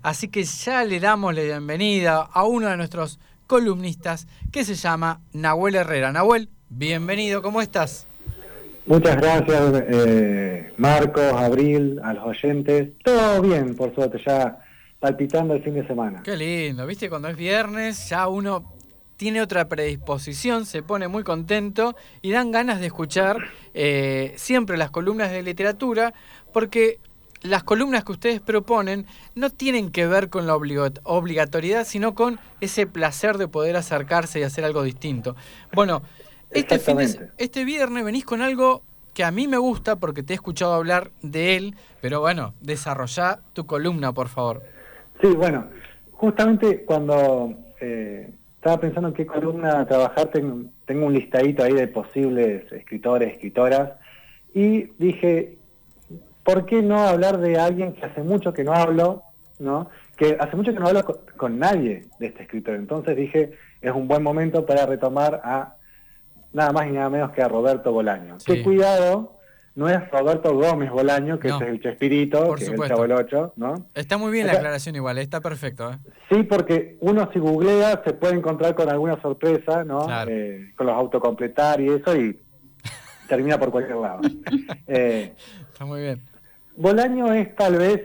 Así que ya le damos la bienvenida a uno de nuestros columnistas que se llama Nahuel Herrera. Nahuel, bienvenido, ¿cómo estás? Muchas gracias, eh, Marcos, Abril, a los oyentes. Todo bien, por suerte, ya palpitando el fin de semana. Qué lindo, viste, cuando es viernes ya uno tiene otra predisposición, se pone muy contento y dan ganas de escuchar eh, siempre las columnas de literatura, porque las columnas que ustedes proponen no tienen que ver con la obligatoriedad, sino con ese placer de poder acercarse y hacer algo distinto. Bueno, este, este viernes venís con algo que a mí me gusta porque te he escuchado hablar de él, pero bueno, desarrollá tu columna, por favor. Sí, bueno, justamente cuando eh, estaba pensando en qué columna trabajar, tengo, tengo un listadito ahí de posibles escritores, escritoras, y dije, ¿por qué no hablar de alguien que hace mucho que no hablo, ¿no? que hace mucho que no hablo con, nadie de este escritor? Entonces dije, es un buen momento para retomar a nada más y nada menos que a Roberto Bolaño. Qué cuidado, no es Roberto Gómez Bolaño, que es el Chespirito, que es el 8, ¿no? Está muy bien la aclaración igual, está perfecto. ¿eh? Sí, porque uno si googlea se puede encontrar con alguna sorpresa, ¿no? Eh, con los autocompletar y eso, y termina por cualquier lado. Eh, está muy bien. Bolaño es tal vez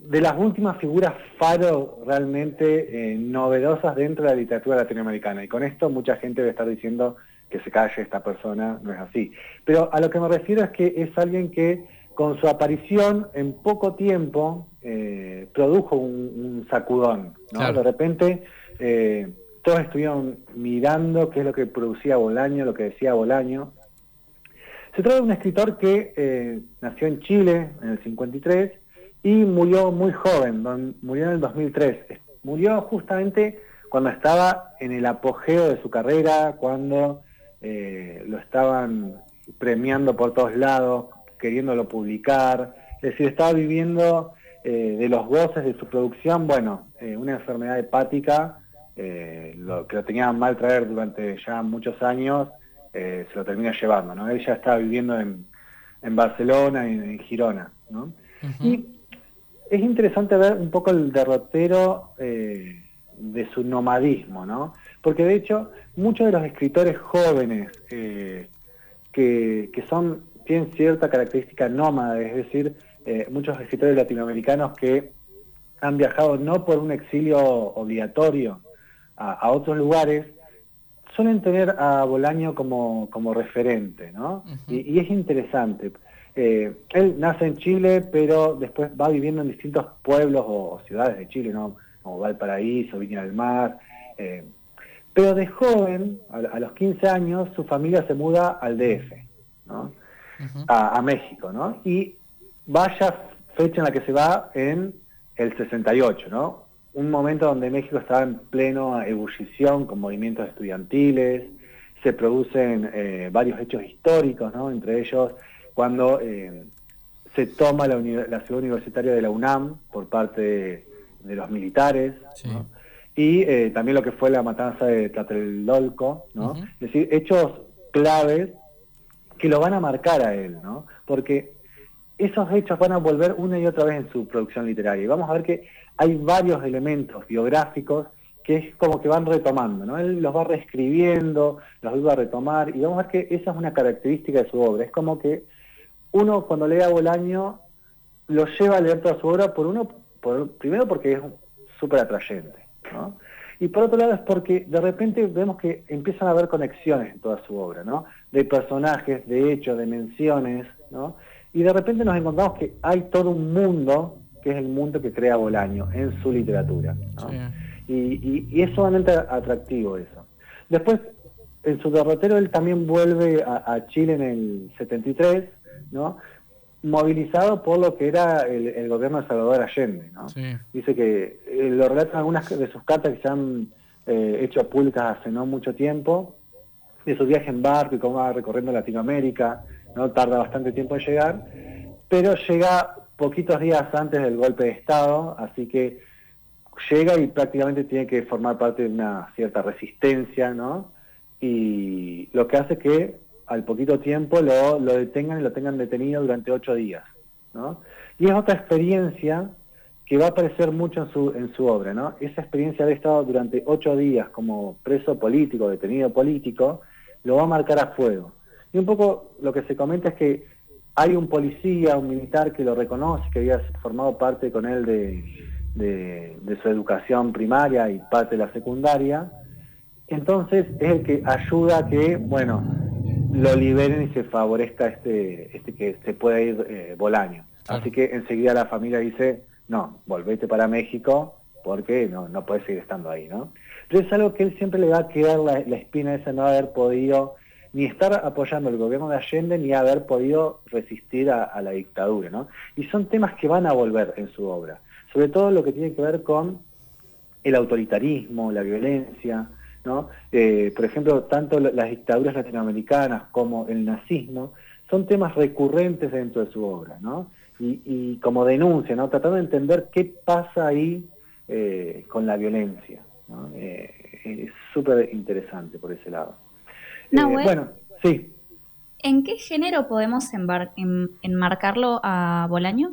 de las últimas figuras faro realmente eh, novedosas dentro de la literatura latinoamericana. Y con esto mucha gente debe estar diciendo que se calle esta persona, no es así. Pero a lo que me refiero es que es alguien que con su aparición en poco tiempo eh, produjo un, sacudón. De repente eh, todos estuvieron mirando qué es lo que producía Bolaño, lo que decía Bolaño, se trata de un escritor que eh, nació en Chile en el 53 y murió muy joven, murió en el 2003. Murió justamente cuando estaba en el apogeo de su carrera, cuando eh, lo estaban premiando por todos lados, queriéndolo publicar. Es decir, estaba viviendo eh, de los goces de su producción, bueno, una enfermedad hepática, lo, que lo tenía mal traer durante ya muchos años, eh, se lo termina llevando, ¿no? Ella estaba viviendo en, Barcelona y en, Girona, ¿no? Y es interesante ver un poco el derrotero eh, de su nomadismo, ¿no? Porque de hecho, muchos de los escritores jóvenes eh, que, son, tienen cierta característica nómada, es decir, muchos escritores latinoamericanos que han viajado no por un exilio obligatorio a otros lugares, suelen tener a Bolaño como, como referente, ¿no? y, es interesante. Eh, él nace en Chile, pero después va viviendo en distintos pueblos o, ciudades de Chile, ¿no? Como Valparaíso, Viña del Mar. Eh, pero de joven, a, los 15 años, su familia se muda al DF, ¿no? a, a, México, ¿no? Y vaya fecha en la que se va en el 68, ¿no? Un momento donde México estaba en pleno ebullición con movimientos estudiantiles, se producen eh, varios hechos históricos, ¿no? entre ellos cuando eh, se toma la, ciudad universitaria de la UNAM por parte de, los militares, y eh, también lo que fue la matanza de Tlatelolco, ¿no? es decir, hechos claves que lo van a marcar a él, ¿no? porque esos hechos van a volver una y otra vez en su producción literaria. Y vamos a ver que hay varios elementos biográficos que es como que van retomando, ¿no? Él los va reescribiendo, los vuelve a retomar, y vamos a ver que esa es una característica de su obra. Es como que uno cuando lee a Bolaño lo lleva a leer toda su obra, por uno, por, primero porque es súper atrayente, ¿no? Y por otro lado es porque de repente vemos que empiezan a haber conexiones en toda su obra, ¿no? De personajes, de hechos, de menciones, ¿no? Y de repente nos encontramos que hay todo un mundo que es el mundo que crea Bolaño en su literatura. Y, es sumamente atractivo eso. Después, en su derrotero, él también vuelve a, Chile en el 73, ¿no? movilizado por lo que era el, gobierno de Salvador Allende. Dice que eh, lo relatan algunas de sus cartas que se han eh, hecho públicas hace no mucho tiempo, de su viaje en barco y cómo va recorriendo Latinoamérica, ¿no? tarda bastante tiempo en llegar, pero llega poquitos días antes del golpe de Estado, así que llega y prácticamente tiene que formar parte de una cierta resistencia, ¿no? Y lo que hace que al poquito tiempo lo, detengan y lo tengan detenido durante ocho días, ¿no? Y es otra experiencia que va a aparecer mucho en su, en su obra, ¿no? Esa experiencia de estado durante ocho días como preso político, detenido político, lo va a marcar a fuego. Y un poco lo que se comenta es que hay un policía, un militar que lo reconoce, que había formado parte con él de, de, su educación primaria y parte de la secundaria, entonces es el que ayuda a que, bueno, lo liberen y se favorezca este, este que se pueda ir eh, Bolaño. Así que enseguida la familia dice, no, volvete para México porque no, no puedes seguir estando ahí, ¿no? Pero es algo que él siempre le va a quedar la, la espina esa no haber podido ni estar apoyando el gobierno de Allende ni haber podido resistir a, la dictadura, ¿no? Y son temas que van a volver en su obra, sobre todo lo que tiene que ver con el autoritarismo, la violencia, ¿no? Eh, por ejemplo, tanto las dictaduras latinoamericanas como el nazismo son temas recurrentes dentro de su obra, ¿no? y, como denuncia, ¿no? tratando de entender qué pasa ahí eh, con la violencia. Eh, es súper interesante por ese lado. Eh, bueno, sí. ¿En qué género podemos enmarcarlo a Bolaño?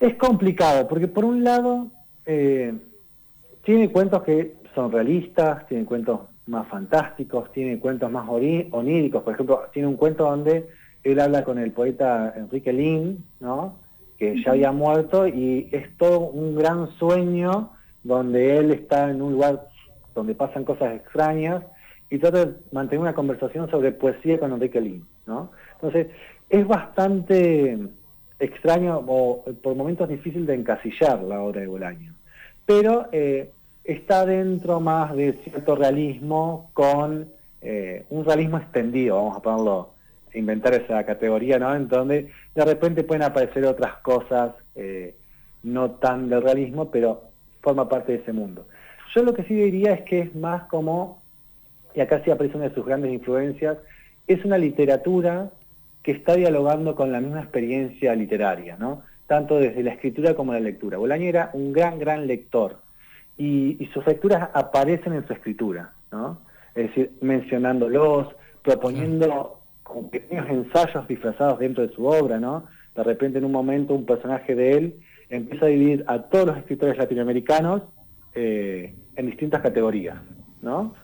Es complicado, porque por un lado tiene cuentos que son realistas, tiene cuentos más fantásticos, tiene cuentos más oníricos. Por ejemplo, tiene un cuento donde él habla con el poeta Enrique Lin, ¿no? que ya había muerto, y es todo un gran sueño donde él está en un lugar donde pasan cosas extrañas y trata de mantener una conversación sobre poesía con Enrique Lin. ¿no? Entonces, es bastante extraño o por momentos difícil de encasillar la obra de Bolaño, pero eh, está dentro más de cierto realismo con eh, un realismo extendido, vamos a ponerlo inventar esa categoría, ¿no? En donde de repente pueden aparecer otras cosas eh, no tan del realismo, pero forma parte de ese mundo. Yo lo que sí diría es que es más como, y acá sí aparece una de sus grandes influencias, es una literatura que está dialogando con la misma experiencia literaria, ¿no? Tanto desde la escritura como la lectura. Bolaño era un gran, gran lector y, sus lecturas aparecen en su escritura, ¿no? Es decir, mencionándolos, proponiendo pequeños ensayos disfrazados dentro de su obra, ¿no? De repente en un momento un personaje de él empieza a dividir a todos los escritores latinoamericanos eh, en distintas categorías, ¿no?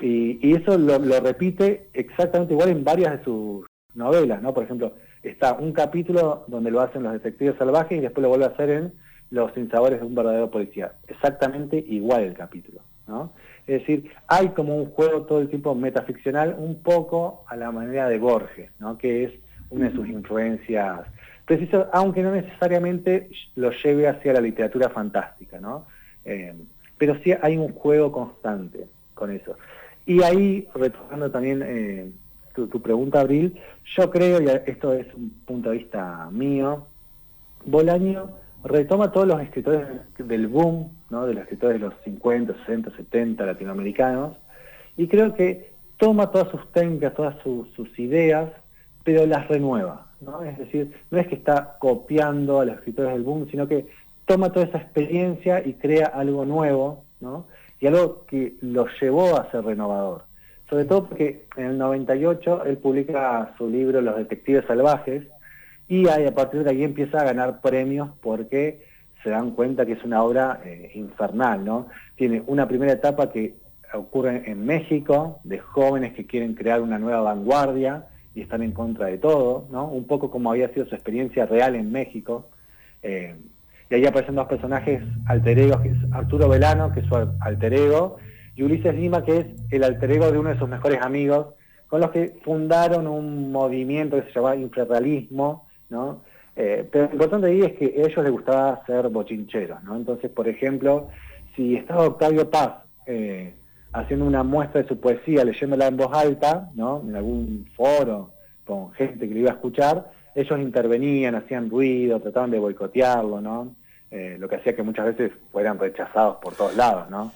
Y, eso lo, repite exactamente igual en varias de sus novelas, ¿no? Por ejemplo, está un capítulo donde lo hacen los detectives salvajes y después lo vuelve a hacer en Los sinsabores de un verdadero policía. Exactamente igual el capítulo, ¿no? Es decir, hay como un juego todo el tiempo metaficcional, un poco a la manera de Borges, ¿no? que es una de sus influencias preciso, aunque no necesariamente lo lleve hacia la literatura fantástica, ¿no? Eh, pero sí hay un juego constante con eso. Y ahí, retomando también eh, tu, pregunta, Abril, yo creo, y esto es un punto de vista mío, Bolaño retoma todos los escritores del boom, ¿no? de los escritores de los 50, 60, 70 latinoamericanos, y creo que toma todas sus técnicas, todas sus, ideas, pero las renueva. ¿no? Es decir, no es que está copiando a los escritores del boom, sino que toma toda esa experiencia y crea algo nuevo, ¿no? Y algo que lo llevó a ser renovador. Sobre todo porque en el 98 él publica su libro Los Detectives Salvajes, y ahí, a partir de ahí empieza a ganar premios porque se dan cuenta que es una obra eh, infernal, ¿no? Tiene una primera etapa que ocurre en México, de jóvenes que quieren crear una nueva vanguardia y están en contra de todo, ¿no? Un poco como había sido su experiencia real en México. Eh, y ahí aparecen dos personajes alter egos, que es Arturo Velano, que es su alter ego, y Ulises Lima, que es el alter ego de uno de sus mejores amigos, con los que fundaron un movimiento que se llamaba infrarrealismo, ¿no? Eh, pero lo importante ahí es que a ellos les gustaba ser bochincheros, ¿no? Entonces, por ejemplo, si estaba Octavio Paz eh, haciendo una muestra de su poesía, leyéndola en voz alta, ¿no? En algún foro con gente que lo iba a escuchar, ellos intervenían, hacían ruido, trataban de boicotearlo, ¿no? Eh, lo que hacía que muchas veces fueran rechazados por todos lados, ¿no?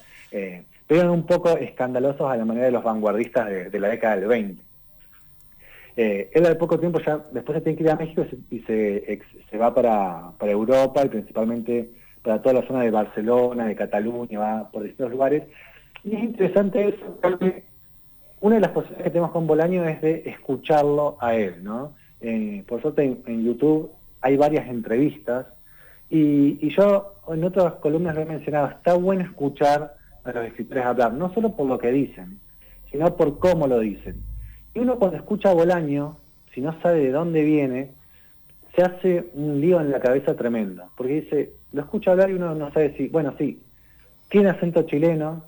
pero eran un poco escandalosos a la manera de los vanguardistas de, la década del 20. Eh, él al poco tiempo ya, después se tiene que ir a México y se, se va para, Europa y principalmente para toda la zona de Barcelona, de Cataluña, va por distintos lugares. Y es interesante eso porque una de las posibilidades que tenemos con Bolaño es de escucharlo a él, ¿no? Eh, por suerte en, YouTube hay varias entrevistas Y, yo en otras columnas lo he mencionado, está bueno escuchar a los escritores hablar, no solo por lo que dicen, sino por cómo lo dicen. Y uno cuando escucha a Bolaño, si no sabe de dónde viene, se hace un lío en la cabeza tremendo, porque dice, lo escucha hablar y uno no sabe si, bueno, sí, tiene acento chileno,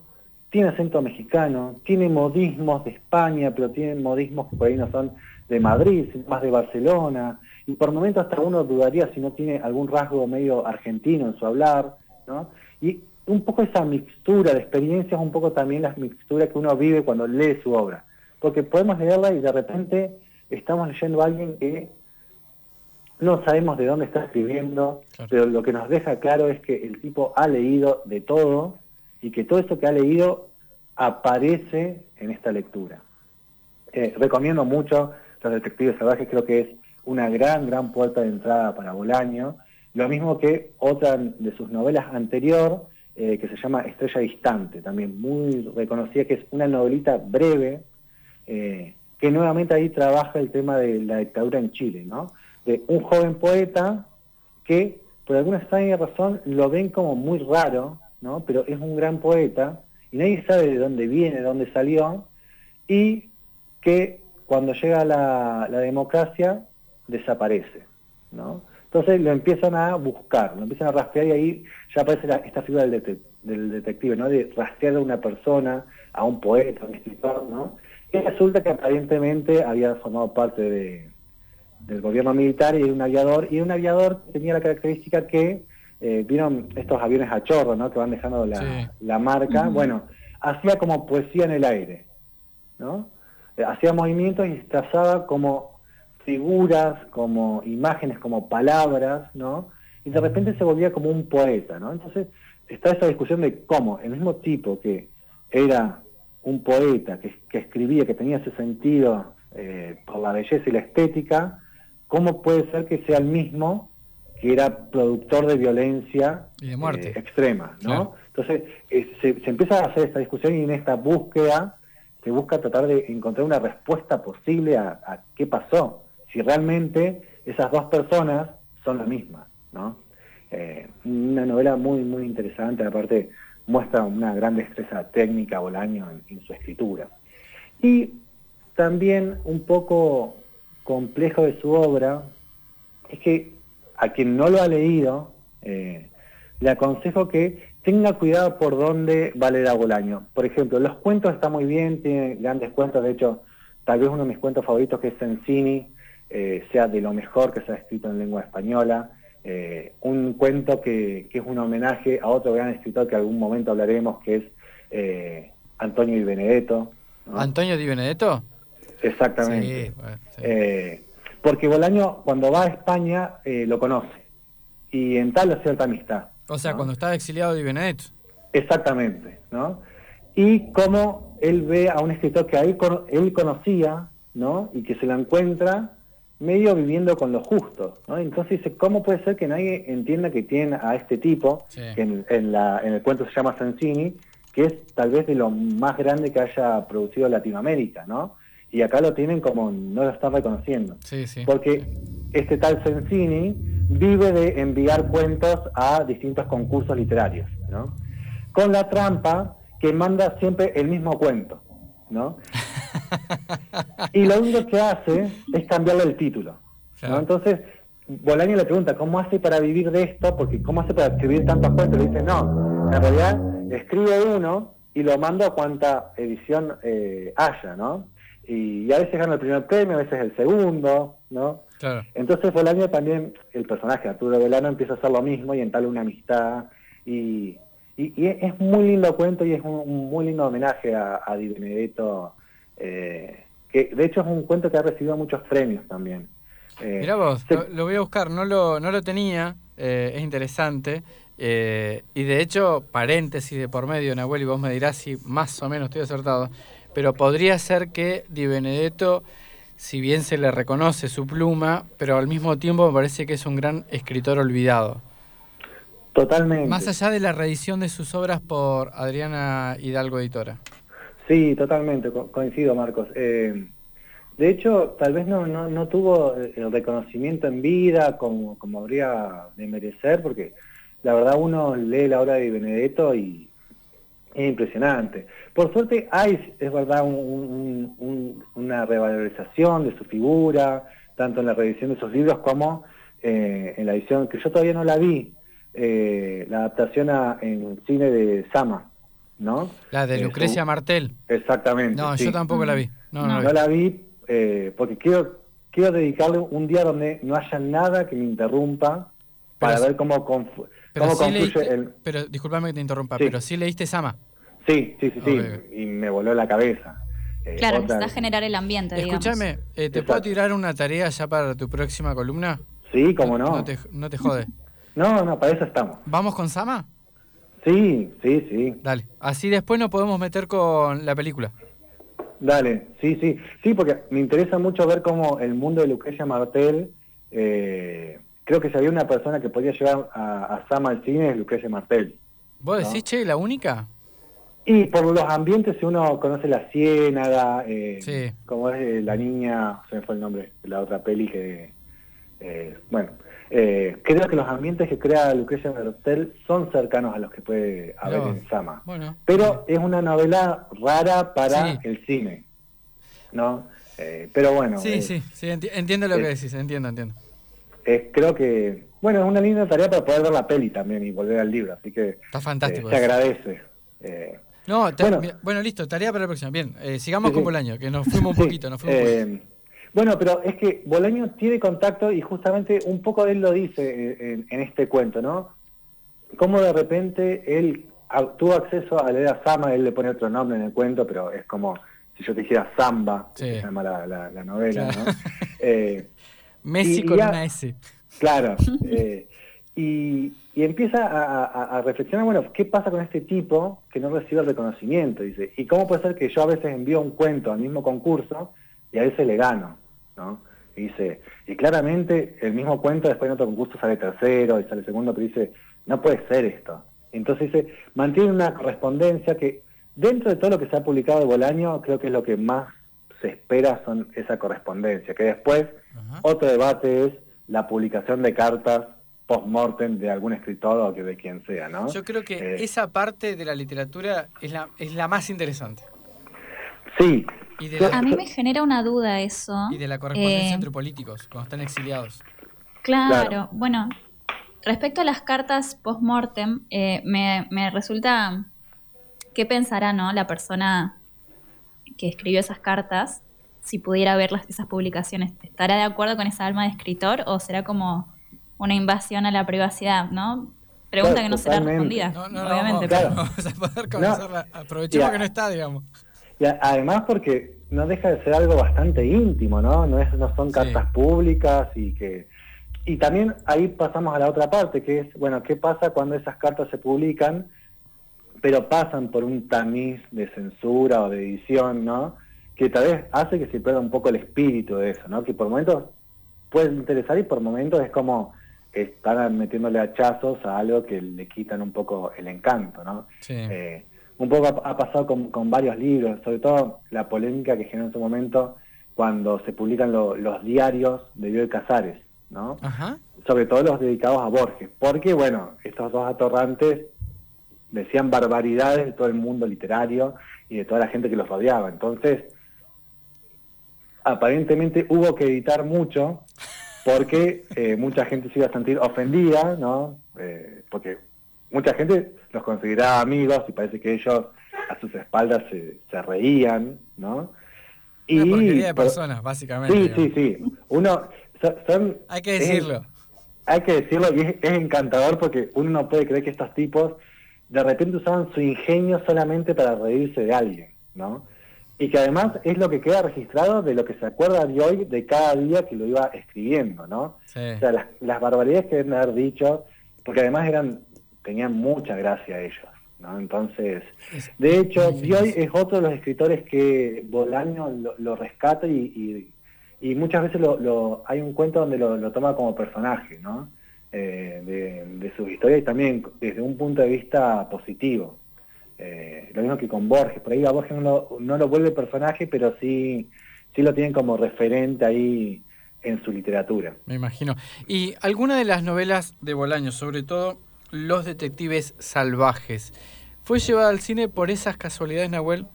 tiene acento mexicano, tiene modismos de España, pero tiene modismos que por ahí no son de Madrid, más de Barcelona, y por momentos hasta uno dudaría si no tiene algún rasgo medio argentino en su hablar, ¿no? Y un poco esa mixtura de experiencias, un poco también las mixturas que uno vive cuando lee su obra, porque podemos leerla y de repente estamos leyendo a alguien que no sabemos de dónde está escribiendo, pero lo que nos deja claro es que el tipo ha leído de todo y que todo eso que ha leído aparece en esta lectura. Eh, recomiendo mucho Los Detectives Salvajes, creo que es una gran, gran puerta de entrada para Bolaño. Lo mismo que otra de sus novelas anterior, eh, que se llama Estrella Distante, también muy reconocida, que es una novelita breve, eh, que nuevamente ahí trabaja el tema de la dictadura en Chile, ¿no? De un joven poeta que, por alguna extraña razón, lo ven como muy raro, ¿no? Pero es un gran poeta, y nadie sabe de dónde viene, de dónde salió, y que cuando llega la, la democracia desaparece, ¿no? Entonces lo empiezan a buscar, lo empiezan a rastrear y ahí ya aparece esta figura del, del, detective, ¿no? De rastrear a una persona, a un poeta, a un escritor, ¿no? Y resulta que aparentemente había formado parte de, del gobierno militar y de un aviador, y un aviador tenía la característica que, eh, vieron estos aviones a chorro, ¿no? Que van dejando la, marca, bueno, hacía como poesía en el aire, ¿no? Eh, hacía movimientos y trazaba como figuras, como imágenes, como palabras, ¿no? Y de repente se volvía como un poeta, ¿no? Entonces está esa discusión de cómo el mismo tipo que era un poeta, que, escribía, que tenía ese sentido eh, por la belleza y la estética, ¿cómo puede ser que sea el mismo que era productor de violencia y de muerte. Eh, extrema, ¿no? Entonces eh, se, se, empieza a hacer esta discusión y en esta búsqueda se busca tratar de encontrar una respuesta posible a, a qué pasó si realmente esas dos personas son las mismas, ¿no? Eh, una novela muy, muy interesante, aparte muestra una gran destreza técnica Bolaño en, en su escritura. Y también un poco complejo de su obra es que a quien no lo ha leído, eh, le aconsejo que tenga cuidado por dónde va a leer a Bolaño. Por ejemplo, los cuentos están muy bien, tiene grandes cuentos, de hecho, tal vez uno de mis cuentos favoritos que es Sensini, eh, sea de lo mejor que se ha escrito en lengua española. Eh, un cuento que, es un homenaje a otro gran escritor que algún momento hablaremos, que es eh, Antonio Di Benedetto. ¿Antonio Di Benedetto? Exactamente. porque Bolaño, cuando va a España, lo conoce. Y en tal cierta amistad. O sea, cuando estaba exiliado Di Benedetto. Exactamente, ¿no? Y cómo él ve a un escritor que él, él conocía, ¿no? Y que se lo encuentra medio viviendo con lo justo. ¿no? Entonces dice, ¿cómo puede ser que nadie entienda que tiene a este tipo, que en, la, en el cuento se llama Sensini, que es tal vez de lo más grande que haya producido Latinoamérica, ¿no? Y acá lo tienen como no lo están reconociendo. Porque este tal Sensini vive de enviar cuentos a distintos concursos literarios, ¿no? Con la trampa que manda siempre el mismo cuento, ¿no? y lo único que hace es cambiarle el título. Entonces, Bolaño le pregunta, ¿cómo hace para vivir de esto? Porque ¿cómo hace para escribir tantos cuentos? Le dice, no, en realidad escribe uno y lo mando a cuanta edición eh, haya, ¿no? Y, a veces gana el primer premio, a veces el segundo, ¿no? Entonces Bolaño también, el personaje Arturo Velano empieza a hacer lo mismo y entabla una amistad y, y, es muy lindo cuento y es un, muy lindo homenaje a, a Di Benedetto eh, que de hecho es un cuento que ha recibido muchos premios también. Eh, Mirá vos, lo, voy a buscar, no lo, no lo tenía, eh, es interesante. Eh, y de hecho, paréntesis de por medio, Nahuel, y vos me dirás si más o menos estoy acertado, pero podría ser que Di Benedetto, si bien se le reconoce su pluma, pero al mismo tiempo me parece que es un gran escritor olvidado. Totalmente. Más allá de la reedición de sus obras por Adriana Hidalgo Editora. Sí, totalmente, coincido Marcos. Eh, De hecho, tal vez no, no, tuvo el reconocimiento en vida como, como habría de merecer, porque la verdad uno lee la obra de Benedetto y es impresionante. Por suerte hay, es verdad, una revalorización de su figura, tanto en la revisión de sus libros como eh, en la edición, que yo todavía no la vi, eh, la adaptación en cine de Sama, ¿no? La de Lucrecia Martel. Exactamente. No, yo tampoco la vi. No, no, la vi eh, porque quiero, quiero dedicarle un día donde no haya nada que me interrumpa para ver cómo, pero el... Pero discúlpame que te interrumpa, pero sí leíste Sama. Sí, sí, sí, sí, y me voló la cabeza. Eh, claro, necesitas generar el ambiente, Escúchame, eh, ¿te puedo tirar una tarea ya para tu próxima columna? Sí, cómo no. No te, no te jode. no, no, para eso estamos. ¿Vamos con Sama? Sí, sí, sí. Dale, así después nos podemos meter con la película. Dale, sí, sí. Sí, porque me interesa mucho ver cómo el mundo de Lucrecia Martel, eh, creo que si había una persona que podía llevar a, Sama al cine es Lucrecia Martel. ¿Vos decís, che, la única? Y por los ambientes, si uno conoce la ciénaga, eh, como es eh, la niña, se me fue el nombre de la otra peli que, eh, bueno, eh, creo que los ambientes que crea Lucrecia Martel son cercanos a los que puede haber en Sama. Pero es una novela rara para el cine, ¿no? pero bueno. Sí, sí, sí, entiendo lo que decís, entiendo, entiendo. creo que, bueno, es una linda tarea para poder ver la peli también y volver al libro, así que... Está fantástico. se agradece. No, bueno, listo, tarea para la próxima. Bien, eh, sigamos con Bolaño, que nos fuimos un poquito, nos fuimos eh, Bueno, pero es que Bolaño tiene contacto y justamente un poco de él lo dice eh, en, este cuento, ¿no? Cómo de repente él tuvo acceso a leer a Sama, él le pone otro nombre en el cuento, pero es como si yo te dijera Samba, se llama la, novela, ¿no? Messi con una S. Claro. y, y empieza a, reflexionar, bueno, ¿qué pasa con este tipo que no recibe el reconocimiento? Dice, ¿y cómo puede ser que yo a veces envío un cuento al mismo concurso y a veces le gano? ¿No? Y dice, y claramente el mismo cuento después en otro concurso sale tercero y sale segundo, pero dice, no puede ser esto. Entonces dice, mantiene una correspondencia que dentro de todo lo que se ha publicado de Bolaño, creo que es lo que más se espera son esa correspondencia, que después otro debate es la publicación de cartas post-mortem de algún escritor o que de quien sea, ¿no? Yo creo que eh, esa parte de la literatura es la, es la más interesante. Sí. A mí me genera una duda eso. Y de la correspondencia eh, entre políticos, cuando están exiliados. Claro, bueno, respecto a las cartas post-mortem, eh, me, me resulta... ¿Qué pensará, no, la persona que escribió esas cartas si pudiera ver las, esas publicaciones? ¿Estará de acuerdo con esa alma de escritor o será como una invasión a la privacidad, ¿no? Pregunta que no será respondida, no, no, obviamente. No, vamos a poder comenzar Aprovechemos que no está, digamos. Y además porque no deja de ser algo bastante íntimo, ¿no? No, es, no son cartas públicas y que... Y también ahí pasamos a la otra parte, que es, bueno, ¿qué pasa cuando esas cartas se publican, pero pasan por un tamiz de censura o de edición, ¿no? Que tal vez hace que se pierda un poco el espíritu de eso, ¿no? Que por momentos puede interesar y por momentos es como están metiéndole hachazos a algo que le quitan un poco el encanto, ¿no? Eh, un poco ha, pasado con, varios libros, sobre todo la polémica que generó en su momento cuando se publican los diarios de Bioy Casares, ¿no? Sobre todo los dedicados a Borges, porque, bueno, estos dos atorrantes decían barbaridades de todo el mundo literario y de toda la gente que los rodeaba. Entonces, aparentemente hubo que editar mucho porque eh, mucha gente se iba a sentir ofendida, ¿no? Eh, porque mucha gente los consideraba amigos y parece que ellos a sus espaldas se, reían, ¿no? Y, Una porquería de personas, básicamente. Sí, sí, sí. Uno, son, hay que decirlo. hay que decirlo y es, encantador porque uno no puede creer que estos tipos de repente usaban su ingenio solamente para reírse de alguien, ¿no? y que además es lo que queda registrado de lo que se acuerda de hoy de cada día que lo iba escribiendo, ¿no? O sea, las, barbaridades que deben haber dicho, porque además eran tenían mucha gracia ellos, ¿no? Entonces, de hecho, Bioy es otro de los escritores que Bolaño lo, rescata y, y, muchas veces lo, hay un cuento donde lo, toma como personaje, ¿no? Eh, de, de su historia y también desde un punto de vista positivo. Eh, lo mismo que con Borges, por ahí a Borges no lo, vuelve personaje, pero sí, sí lo tienen como referente ahí en su literatura. Me imagino. ¿Y alguna de las novelas de Bolaño, sobre todo Los Detectives Salvajes, fue llevada al cine por esas casualidades, Nahuel?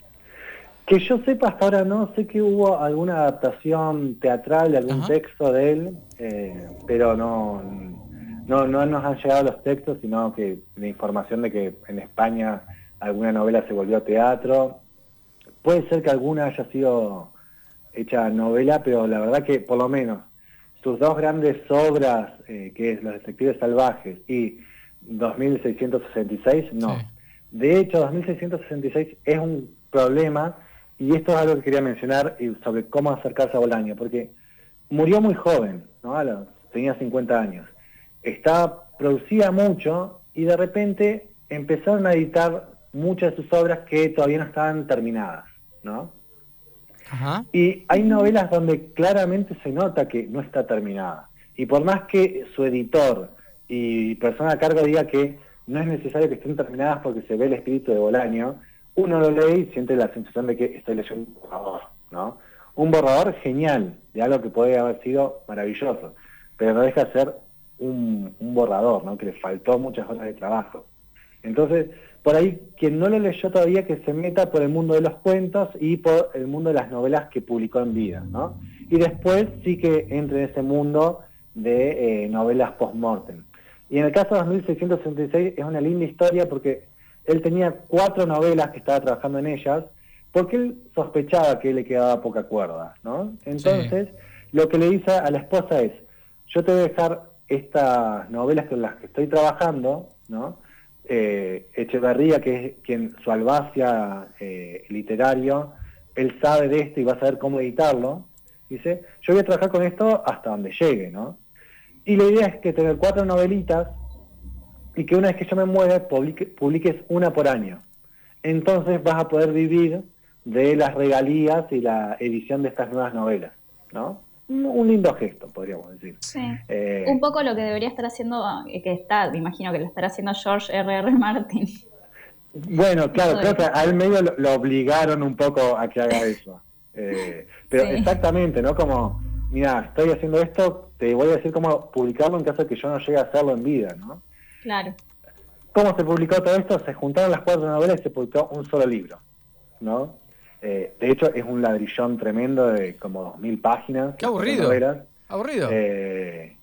Que yo sepa hasta ahora no, sé que hubo alguna adaptación teatral de algún texto de él, eh, pero no, no, no nos han llegado los textos, sino que la información de que en España alguna novela se volvió teatro. Puede ser que alguna haya sido hecha novela, pero la verdad que por lo menos sus dos grandes obras, eh, que es Los Detectives Salvajes y 2666, no. De hecho, 2666 es un problema, y esto es algo que quería mencionar sobre cómo acercarse a Bolaño, porque murió muy joven, ¿no? tenía 50 años. Está, producía mucho y de repente empezaron a editar muchas de sus obras que todavía no estaban terminadas, ¿no? Y hay novelas donde claramente se nota que no está terminada. Y por más que su editor y persona a cargo diga que no es necesario que estén terminadas porque se ve el espíritu de Bolaño, uno lo lee y siente la sensación de que estoy leyendo un borrador, ¿no? Un borrador genial, de algo que puede haber sido maravilloso, pero no deja de ser un, borrador, ¿no? Que le faltó muchas horas de trabajo. Entonces, por ahí quien no lo leyó todavía que se meta por el mundo de los cuentos y por el mundo de las novelas que publicó en vida, ¿no? Y después sí que entre en ese mundo de eh, novelas post-mortem. Y en el caso de 2666 es una linda historia porque él tenía cuatro novelas que estaba trabajando en ellas, porque él sospechaba que le quedaba poca cuerda, ¿no? Entonces, lo que le dice a la esposa es, yo te voy a dejar estas novelas con las que estoy trabajando, ¿no? eh, Echeverría, que es quien su albacia eh, literario, él sabe de esto y va a saber cómo editarlo, dice, yo voy a trabajar con esto hasta donde llegue, ¿no? Y la idea es que tener cuatro novelitas y que una vez que yo me mueva, publiques una por año. Entonces vas a poder vivir de las regalías y la edición de estas nuevas novelas, ¿no? un lindo gesto, podríamos decir. Sí. Eh, un poco lo que debería estar haciendo, eh, que está, me imagino que lo estará haciendo George R.R. R. Martin. Bueno, claro, creo que a él medio lo, obligaron un poco a que haga eso. Eh, pero exactamente, ¿no? Como, mira, estoy haciendo esto, te voy a decir cómo publicarlo en caso de que yo no llegue a hacerlo en vida, ¿no? Claro. ¿Cómo se publicó todo esto? Se juntaron las cuatro novelas y se publicó un solo libro, ¿no? Eh, de hecho, es un ladrillón tremendo de como 2.000 páginas. Qué aburrido. Aburrido. Eh,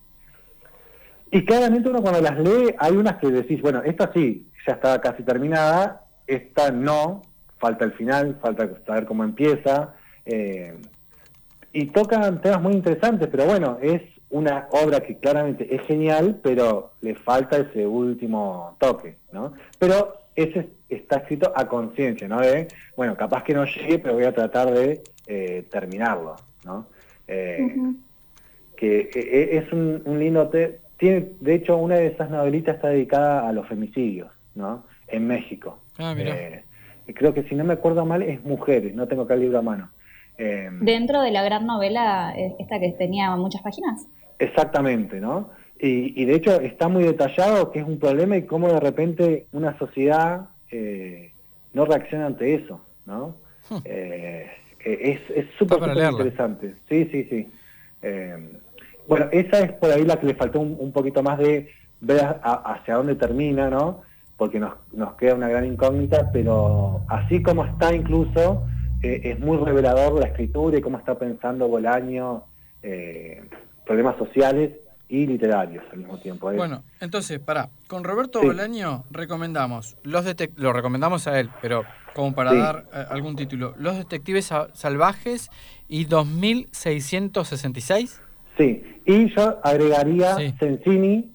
y claramente uno cuando las lee, hay unas que decís, bueno, esta sí, ya está casi terminada, esta no, falta el final, falta saber cómo empieza. Eh, y tocan temas muy interesantes, pero bueno, es una obra que claramente es genial, pero le falta ese último toque, ¿no? Pero ese está escrito a conciencia, ¿no? De, bueno, capaz que no llegue, pero voy a tratar de eh, terminarlo, ¿no? Eh, que eh, es un, lindo... tiene, de hecho, una de esas novelitas está dedicada a los femicidios, ¿no? En México. Ah, mira. creo que si no me acuerdo mal es Mujeres, no tengo acá el libro a mano. Dentro de la gran novela, esta que tenía muchas páginas. Exactamente, ¿no? Y, de hecho está muy detallado que es un problema y cómo de repente una sociedad eh, no reacciona ante eso, ¿no? Hmm. Eh, eh, es súper interesante. Sí, sí, sí. bueno, esa es por ahí la que le faltó un, poquito más de ver hacia dónde termina, ¿no? Porque nos, nos queda una gran incógnita, pero así como está incluso, es muy revelador la escritura y cómo está pensando Bolaño, problemas sociales y literarios al mismo tiempo. ¿eh? Bueno, entonces, para con Roberto Bolaño recomendamos, los lo recomendamos a él, pero como para dar eh, algún título, Los Detectives Salvajes y 2666. Sí, y yo agregaría Sensini,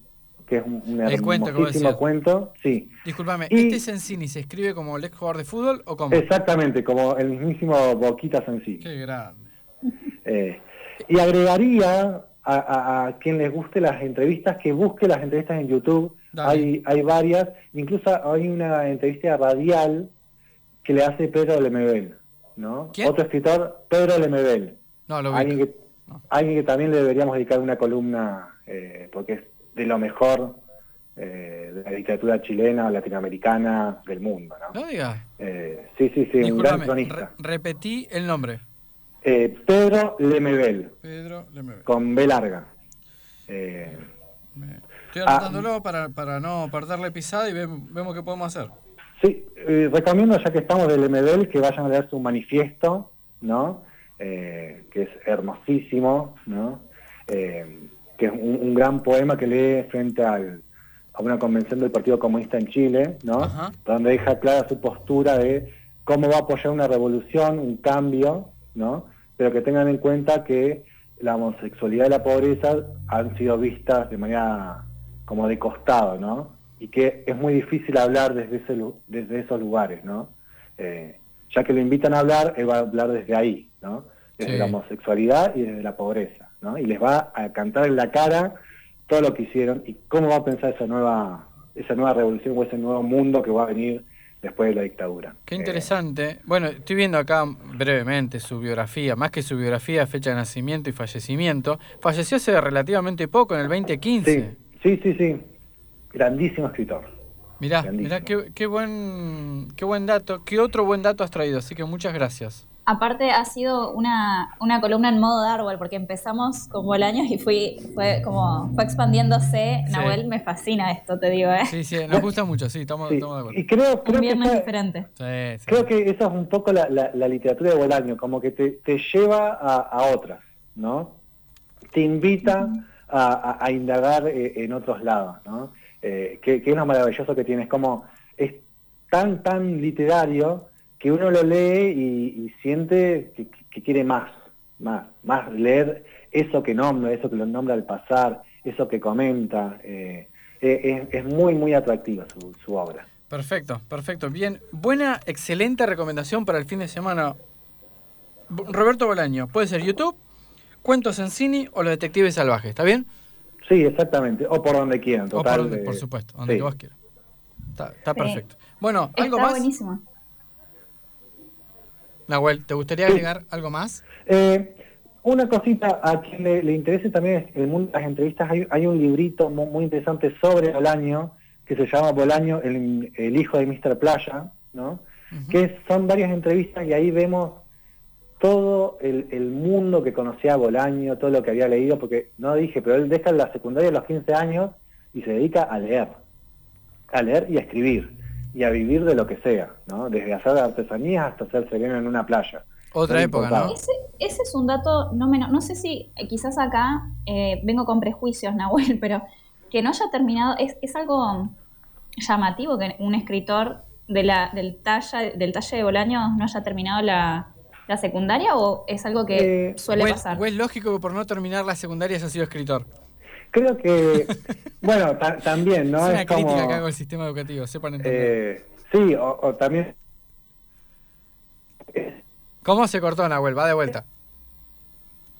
que es un, hermosísimo cuento, Sí. Disculpame, ¿este Sensini se escribe como el ex jugador de fútbol o como? Exactamente, como el mismísimo Boquita Sensini. Qué grande. Eh, y agregaría a, quien les guste las entrevistas, que busque las entrevistas en YouTube. Hay, hay varias, incluso hay una entrevista radial que le hace Pedro Lemebel, ¿no? Otro escritor, Pedro Lemebel. No, lo alguien, que, alguien que también le deberíamos dedicar una columna, eh, porque es de lo mejor eh, de la literatura chilena o latinoamericana del mundo, ¿no? No diga. Eh, sí, sí, sí, un gran cronista. repetí el nombre. Eh, Pedro Lemebel. Pedro Lemebel. Con B larga. Eh, Estoy anotándolo para, para no perderle pisada y vemos qué podemos hacer. Sí, eh, recomiendo, ya que estamos del Lemebel, que vayan a leer su manifiesto, ¿no? Eh, que es hermosísimo, ¿no? Que es un, gran poema que lee frente al, a una convención del Partido Comunista en Chile, ¿no? Donde deja clara su postura de cómo va a apoyar una revolución, un cambio, ¿no? Pero que tengan en cuenta que la homosexualidad y la pobreza han sido vistas de manera como de costado, ¿no? Y que es muy difícil hablar desde, ese, desde esos lugares, ¿no? Eh, ya que lo invitan a hablar, él va a hablar desde ahí, ¿no? Desde la homosexualidad y desde la pobreza, ¿no? Y les va a cantar en la cara todo lo que hicieron y cómo va a pensar esa nueva, esa nueva revolución o ese nuevo mundo que va a venir después de la dictadura. Qué interesante. bueno, estoy viendo acá brevemente su biografía, más que su biografía, fecha de nacimiento y fallecimiento. Falleció hace relativamente poco, en el 2015. Sí, sí, sí, sí. Grandísimo escritor. Mirá, mirá qué, qué, buen, qué buen dato. ¿Qué otro buen dato has traído? Así que muchas gracias. Aparte ha sido una, una columna en modo Darwell, porque empezamos con Bolaños y fui, fue como fue expandiéndose. Nahuel, me fascina esto, te digo, ¿eh? Sí, sí, nos gusta mucho, sí, estamos, de acuerdo. Y creo, creo un viernes que diferente. creo que esa es un poco la, la, literatura de Bolaño, como que te, te lleva a, a, otras, ¿no? Te invita a, a, indagar eh, en otros lados, ¿no? Eh, que, que, es lo maravilloso que tienes, como es tan, tan literario que uno lo lee y, siente que, quiere más, más, más leer eso que nombra, eso que lo nombra al pasar, eso que comenta. Eh, eh, es, muy, muy atractiva su, obra. Perfecto, perfecto. Bien, buena, excelente recomendación para el fin de semana. Roberto Bolaño, puede ser YouTube, Cuentos en Cine o Los Detectives Salvajes, ¿está bien? Sí, exactamente, o por donde quieran, total. por, por supuesto, donde vos quieras. Está, perfecto. Bueno, ¿algo más? buenísimo. Nahuel, ¿te gustaría agregar algo más? Eh, una cosita a quien le, interese también el mundo de las entrevistas, hay, un librito muy, interesante sobre Bolaño, que se llama Bolaño, el, hijo de Mr. Playa, ¿no? Que son varias entrevistas y ahí vemos todo el, mundo que conocía a Bolaño, todo lo que había leído, porque no dije, pero él deja la secundaria a los 15 años y se dedica a leer, a leer y a escribir y a vivir de lo que sea, ¿no? Desde hacer artesanías hasta ser sereno en una playa. Otra época, ¿no? Ese, es un dato no menos. No sé si eh, quizás acá eh, vengo con prejuicios, Nahuel, pero que no haya terminado. Es, es algo llamativo que un escritor de la, del, talla, del talle de Bolaños no haya terminado la, secundaria o es algo que eh, suele pasar? ¿O es lógico que por no terminar la secundaria haya sido escritor? Creo que, bueno, también, ¿no? Es una crítica que hago al sistema educativo, sepan entender. Eh, sí, o, también... ¿Cómo se cortó, Nahuel? Va de vuelta.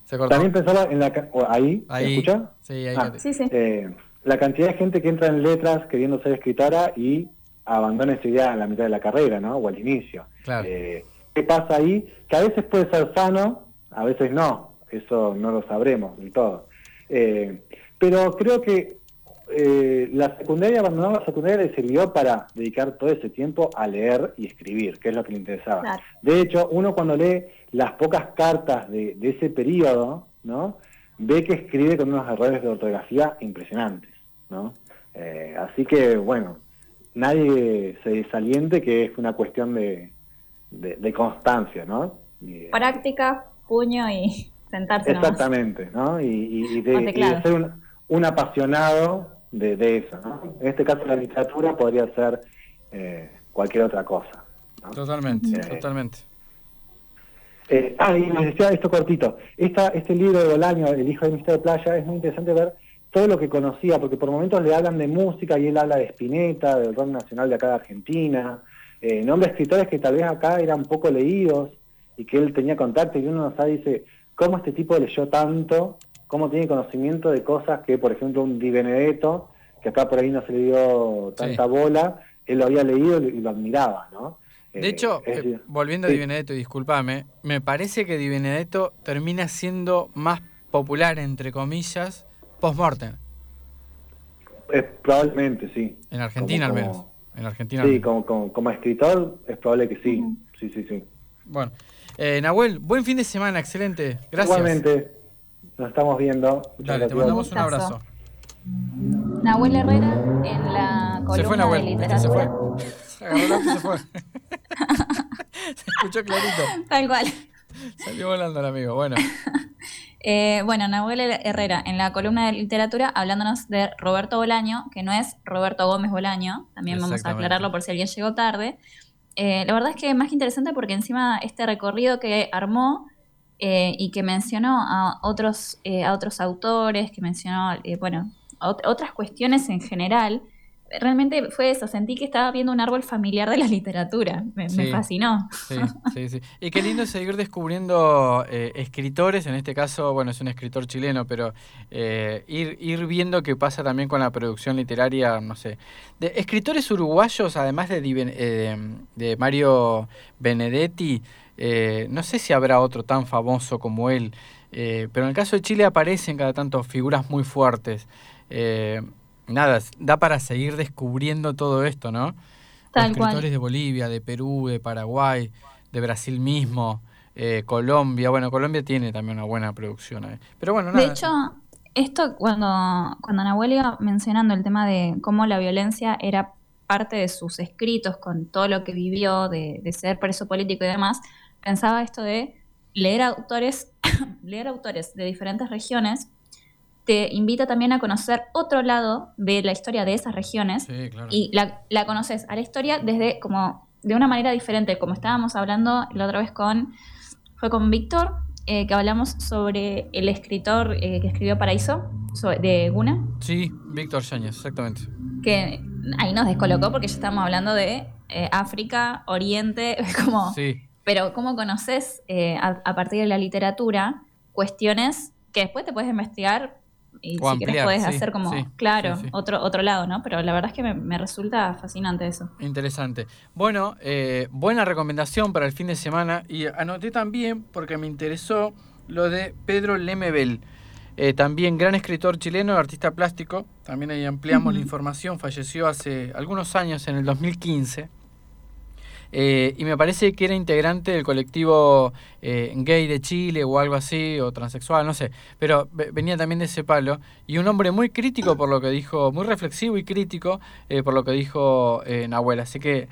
Se cortó. También pensaba en la... Ahí, ahí. escucha? Sí, ahí. Ah, sí, sí. Eh, la cantidad de gente que entra en letras queriendo ser escritora y abandona esa idea en la mitad de la carrera, ¿no? O al inicio. Claro. Eh, ¿Qué pasa ahí? Que a veces puede ser sano, a veces no. Eso no lo sabremos del todo. Eh, pero creo que eh, la secundaria, abandonó la secundaria le sirvió para dedicar todo ese tiempo a leer y escribir, que es lo que le interesaba. De hecho, uno cuando lee las pocas cartas de, ese periodo, ¿no? ve que escribe con unos errores de ortografía impresionantes. ¿no? Eh, así que, bueno, nadie se desaliente que es una cuestión de, constancia, ¿no? Práctica, puño y sentarse. Exactamente, ¿no? Y, de, ser un, un apasionado de, eso. ¿no? En este caso la literatura podría ser eh, cualquier otra cosa. Totalmente, eh, totalmente. Eh, ah, y les decía esto cortito. Esta, este libro de Bolaño, El hijo de Mister de Playa, es muy interesante ver todo lo que conocía, porque por momentos le hablan de música y él habla de Spinetta, del rock nacional de acá de Argentina, eh, nombra escritores que tal vez acá eran poco leídos y que él tenía contacto y uno no sabe, dice, ¿cómo este tipo leyó tanto cómo tiene conocimiento de cosas que, por ejemplo, un Di Benedetto, que acá por ahí no se le dio tanta bola, él lo había leído y lo admiraba, ¿no? De eh, hecho, eh, volviendo a Di Benedetto, discúlpame, me parece que Di Benedetto termina siendo más popular, entre comillas, post-mortem. probablemente, sí. En Argentina al menos. En Argentina sí, como, como, escritor es probable que sí. Sí, sí, sí. Bueno, Eh, Nahuel, buen fin de semana, excelente. Gracias. Igualmente, nos estamos viendo. Dale, te mandamos un abrazo. Nahuel Herrera en la columna se fue Nahuel, de literatura. Se fue. Se, se fue. se escuchó clarito. Tal cual. Salió volando el amigo, bueno. Eh, bueno, Nahuel Herrera, en la columna de literatura, hablándonos de Roberto Bolaño, que no es Roberto Gómez Bolaño, también vamos a aclararlo por si alguien llegó tarde. Eh, la verdad es que es más que interesante porque encima este recorrido que armó eh, y que mencionó a otros, a otros autores, que mencionó, bueno, otras cuestiones en general, realmente fue eso, sentí que estaba viendo un árbol familiar de la literatura, me, fascinó. Sí, sí, sí. Y qué lindo seguir descubriendo eh, escritores, en este caso, bueno, es un escritor chileno, pero eh, ir, ir viendo qué pasa también con la producción literaria, no sé. De escritores uruguayos, además de, eh, de Mario Benedetti, no sé si habrá otro tan famoso como él, pero en el caso de Chile aparecen cada tanto figuras muy fuertes nada, da para seguir descubriendo todo esto, ¿no? Tal escritores de Bolivia, de Perú, de Paraguay, de Brasil mismo, eh, Colombia. Bueno, Colombia tiene también una buena producción. Eh. Pero bueno, nada. De hecho, esto cuando, cuando Nahuel iba mencionando el tema de cómo la violencia era parte de sus escritos, con todo lo que vivió, de, de ser preso político y demás, pensaba esto de leer autores, leer autores de diferentes regiones te invita también a conocer otro lado de la historia de esas regiones. Y la, conoces a la historia desde como de una manera diferente, como estábamos hablando la otra vez con, fue con Víctor, eh, que hablamos sobre el escritor eh, que escribió Paraíso, de Guna. Sí, Víctor Yáñez, exactamente. Que ahí nos descolocó porque ya estábamos hablando de eh, África, Oriente, como... Sí. Pero cómo conoces a partir de la literatura cuestiones que después te puedes investigar y si querés podés hacer como, claro, Otro, otro lado, ¿no? Pero la verdad es que me, resulta fascinante eso. Interesante. Bueno, eh, buena recomendación para el fin de semana y anoté también porque me interesó lo de Pedro Lemebel. Eh, también gran escritor chileno, artista plástico, también ahí ampliamos la información, falleció hace algunos años, en el 2015. Eh, y me parece que era integrante del colectivo eh, gay de Chile o algo así, o transexual, no sé, pero venía también de ese palo, y un hombre muy crítico por lo que dijo, muy reflexivo y crítico eh, por lo que dijo Nahuel, así que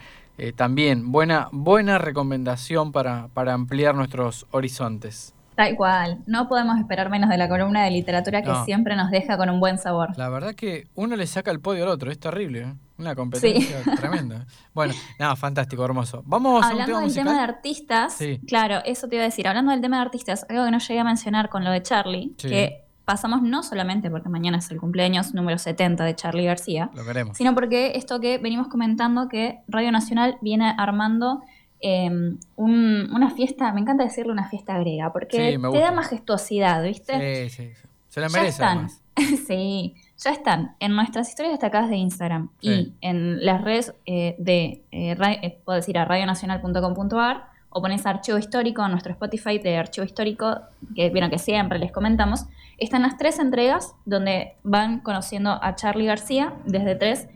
también buena, buena recomendación para, para ampliar nuestros horizontes. Tal cual. No podemos esperar menos de la columna de literatura que siempre nos deja con un buen sabor. La verdad que uno le saca el podio al otro, es terrible. Una competencia tremenda. Bueno, nada, fantástico, hermoso. Vamos Hablando a un tema del tema de artistas, claro, eso te iba a decir. Hablando del tema de artistas, algo que no llegué a mencionar con lo de Charlie, que pasamos no solamente porque mañana es el cumpleaños número 70 de Charlie García, lo queremos. sino porque esto que venimos comentando que Radio Nacional viene armando Em, una fiesta, me encanta decirle una fiesta griega, porque te da majestuosidad, ¿viste? Sí, sí, se la merece. Ya están, sí, ya están en nuestras historias destacadas de Instagram. Y en las redes eh, de, eh, eh, puedo decir a radionacional.com.ar o pones archivo histórico, en nuestro Spotify de archivo histórico, que vieron que siempre les comentamos, están las tres entregas donde van conociendo a Charlie García desde tres,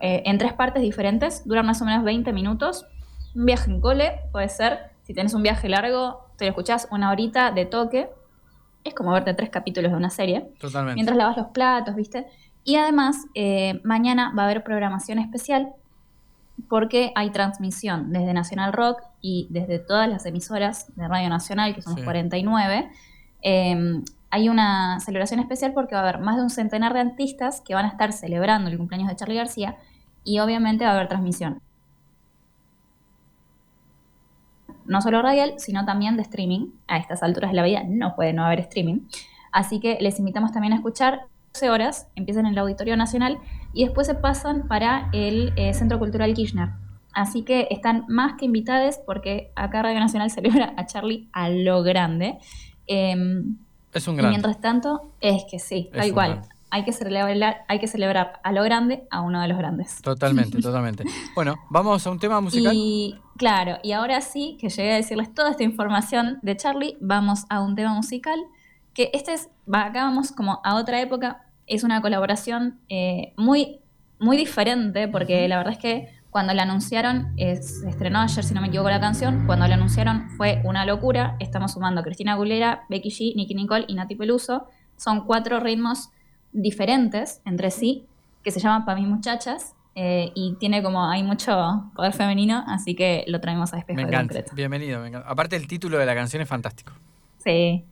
en tres partes diferentes, duran más o menos 20 minutos, un viaje en cole puede ser, si tenés un viaje largo, te lo escuchás una horita de toque. Es como verte tres capítulos de una serie. Totalmente. Mientras lavas los platos, ¿viste? Y además, eh, mañana va a haber programación especial porque hay transmisión desde Nacional Rock y desde todas las emisoras de Radio Nacional, que somos 49. Em, hay una celebración especial porque va a haber más de un centenar de artistas que van a estar celebrando el cumpleaños de Charlie García y obviamente va a haber transmisión. No solo radial, sino también de streaming. A estas alturas de la vida no puede no haber streaming. Así que les invitamos también a escuchar 12 horas, empiezan en el Auditorio Nacional y después se pasan para el eh, Centro Cultural Kirchner. Así que están más que invitadas porque acá Radio Nacional celebra a Charlie a lo grande. Em, es un gran. mientras tanto, es que sí, da igual hay que celebrar, hay que celebrar a lo grande a uno de los grandes. Totalmente, totalmente. Bueno, vamos a un tema musical. Y claro, y ahora sí, que llegué a decirles toda esta información de Charlie, vamos a un tema musical, que este es, acá vamos como a otra época, es una colaboración eh, muy, muy diferente, porque la verdad es que Cuando la anunciaron, se estrenó ayer, si no me equivoco, la canción. Cuando la anunciaron fue una locura. Estamos sumando a Cristina Aguilera, Becky G, Nicky Nicole y Nati Peluso. Son cuatro ritmos diferentes entre sí que se llaman Pa' mis muchachas. Eh, y tiene como, hay mucho poder femenino, así que lo traemos a espejo me encanta. Bienvenido, me encanta. Aparte el título de la canción es fantástico. Sí,